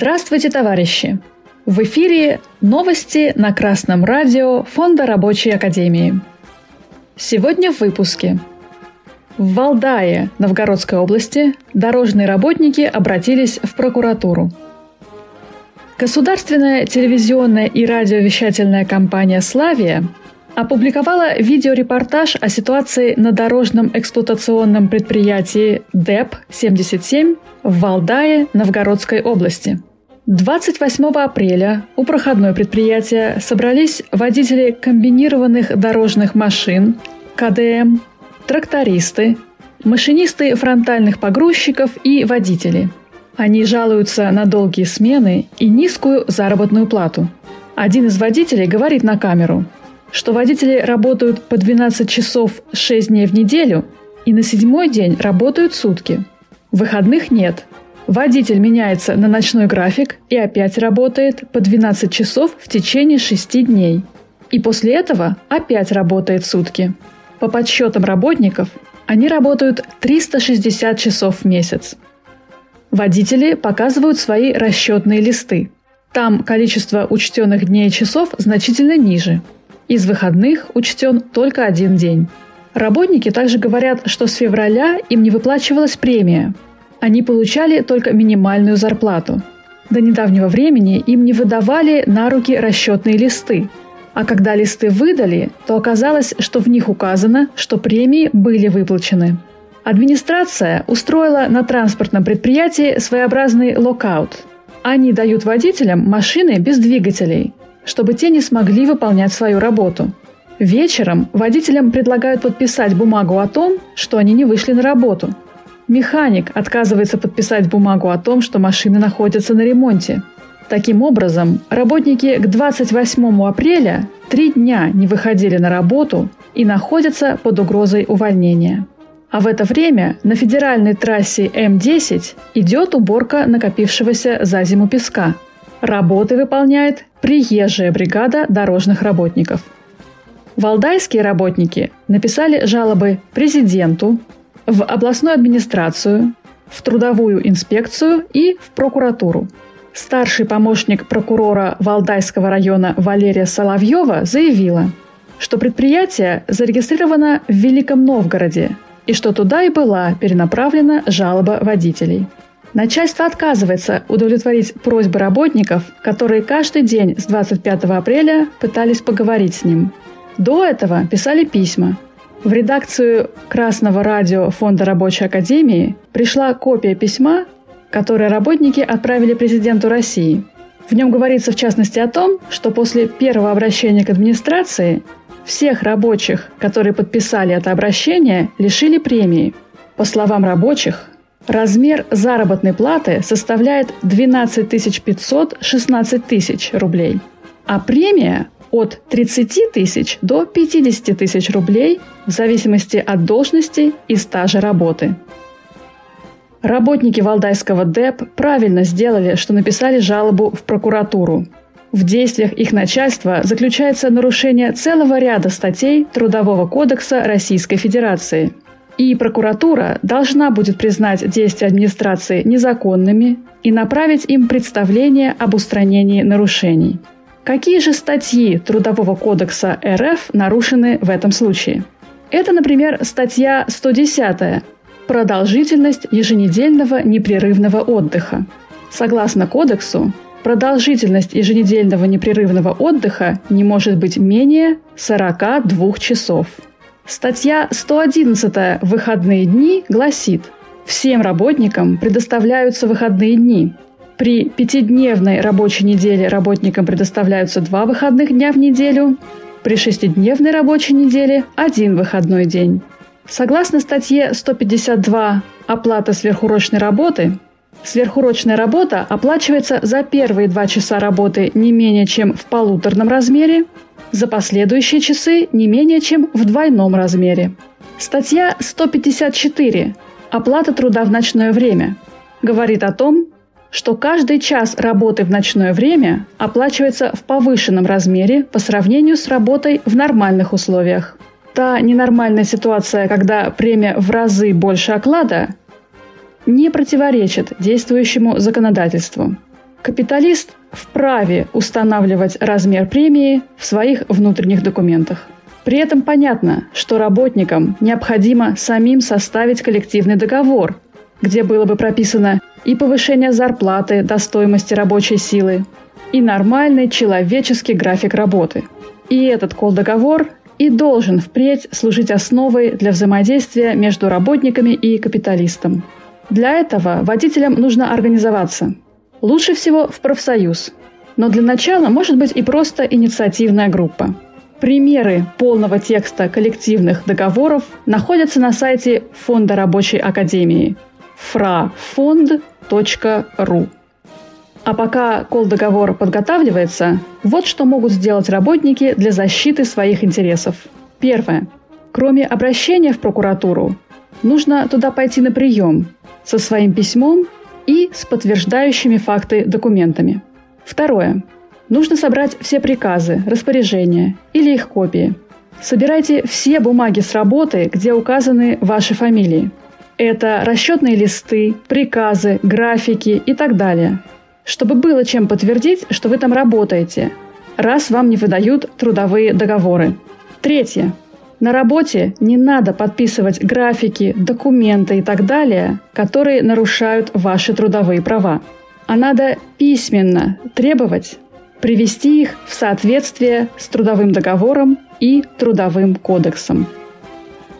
Здравствуйте, товарищи! В эфире новости на Красном радио Фонда Рабочей Академии. Сегодня в выпуске. В Валдае, Новгородской области, дорожные работники обратились в прокуратуру. Государственная телевизионная и радиовещательная компания «Славия» опубликовала видеорепортаж о ситуации на дорожном эксплуатационном предприятии ДЭП-77 в Валдае Новгородской области. 28 апреля у проходной предприятия собрались водители комбинированных дорожных машин КДМ, трактористы, машинисты фронтальных погрузчиков и водители. Они жалуются на долгие смены и низкую заработную плату. Один из водителей говорит на камеру – что водители работают по 12 часов 6 дней в неделю и на седьмой день работают сутки. Выходных нет. Водитель меняется на ночной график и опять работает по 12 часов в течение 6 дней. И после этого опять работает сутки. По подсчетам работников, они работают 360 часов в месяц. Водители показывают свои расчетные листы. Там количество учтенных дней и часов значительно ниже – из выходных учтен только один день. Работники также говорят, что с февраля им не выплачивалась премия. Они получали только минимальную зарплату. До недавнего времени им не выдавали на руки расчетные листы. А когда листы выдали, то оказалось, что в них указано, что премии были выплачены. Администрация устроила на транспортном предприятии своеобразный локаут. Они дают водителям машины без двигателей, чтобы те не смогли выполнять свою работу. Вечером водителям предлагают подписать бумагу о том, что они не вышли на работу. Механик отказывается подписать бумагу о том, что машины находятся на ремонте. Таким образом, работники к 28 апреля три дня не выходили на работу и находятся под угрозой увольнения. А в это время на федеральной трассе М10 идет уборка накопившегося за зиму песка – Работы выполняет приезжая бригада дорожных работников. Валдайские работники написали жалобы президенту, в областную администрацию, в трудовую инспекцию и в прокуратуру. Старший помощник прокурора Валдайского района Валерия Соловьева заявила, что предприятие зарегистрировано в Великом Новгороде и что туда и была перенаправлена жалоба водителей – Начальство отказывается удовлетворить просьбы работников, которые каждый день с 25 апреля пытались поговорить с ним. До этого писали письма. В редакцию Красного радио Фонда Рабочей Академии пришла копия письма, которое работники отправили президенту России. В нем говорится в частности о том, что после первого обращения к администрации всех рабочих, которые подписали это обращение, лишили премии. По словам рабочих, Размер заработной платы составляет 12 500-16 тысяч рублей, а премия от 30 тысяч до 50 тысяч рублей в зависимости от должности и стажа работы. Работники Валдайского ДЭП правильно сделали, что написали жалобу в прокуратуру. В действиях их начальства заключается нарушение целого ряда статей Трудового кодекса Российской Федерации – и прокуратура должна будет признать действия администрации незаконными и направить им представление об устранении нарушений. Какие же статьи Трудового кодекса РФ нарушены в этом случае? Это, например, статья 110 «Продолжительность еженедельного непрерывного отдыха». Согласно кодексу, продолжительность еженедельного непрерывного отдыха не может быть менее 42 часов. Статья 111 «Выходные дни» гласит, всем работникам предоставляются выходные дни. При пятидневной рабочей неделе работникам предоставляются два выходных дня в неделю, при шестидневной рабочей неделе – один выходной день. Согласно статье 152 «Оплата сверхурочной работы», Сверхурочная работа оплачивается за первые два часа работы не менее чем в полуторном размере, за последующие часы не менее чем в двойном размере. Статья 154 «Оплата труда в ночное время» говорит о том, что каждый час работы в ночное время оплачивается в повышенном размере по сравнению с работой в нормальных условиях. Та ненормальная ситуация, когда премия в разы больше оклада, не противоречит действующему законодательству. Капиталист вправе устанавливать размер премии в своих внутренних документах. При этом понятно, что работникам необходимо самим составить коллективный договор, где было бы прописано и повышение зарплаты до стоимости рабочей силы, и нормальный человеческий график работы. И этот колл-договор и должен впредь служить основой для взаимодействия между работниками и капиталистом. Для этого водителям нужно организоваться. Лучше всего в профсоюз. Но для начала может быть и просто инициативная группа. Примеры полного текста коллективных договоров находятся на сайте Фонда рабочей академии frafond.ru. А пока кол-договор подготавливается, вот что могут сделать работники для защиты своих интересов. Первое. Кроме обращения в прокуратуру, нужно туда пойти на прием со своим письмом и с подтверждающими факты документами. Второе. Нужно собрать все приказы, распоряжения или их копии. Собирайте все бумаги с работы, где указаны ваши фамилии. Это расчетные листы, приказы, графики и так далее – чтобы было чем подтвердить, что вы там работаете, раз вам не выдают трудовые договоры. Третье. На работе не надо подписывать графики, документы и так далее, которые нарушают ваши трудовые права. А надо письменно требовать привести их в соответствие с трудовым договором и трудовым кодексом.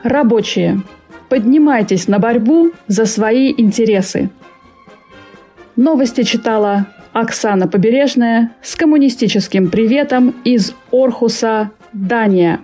Рабочие, поднимайтесь на борьбу за свои интересы. Новости читала Оксана Побережная с коммунистическим приветом из Орхуса, Дания.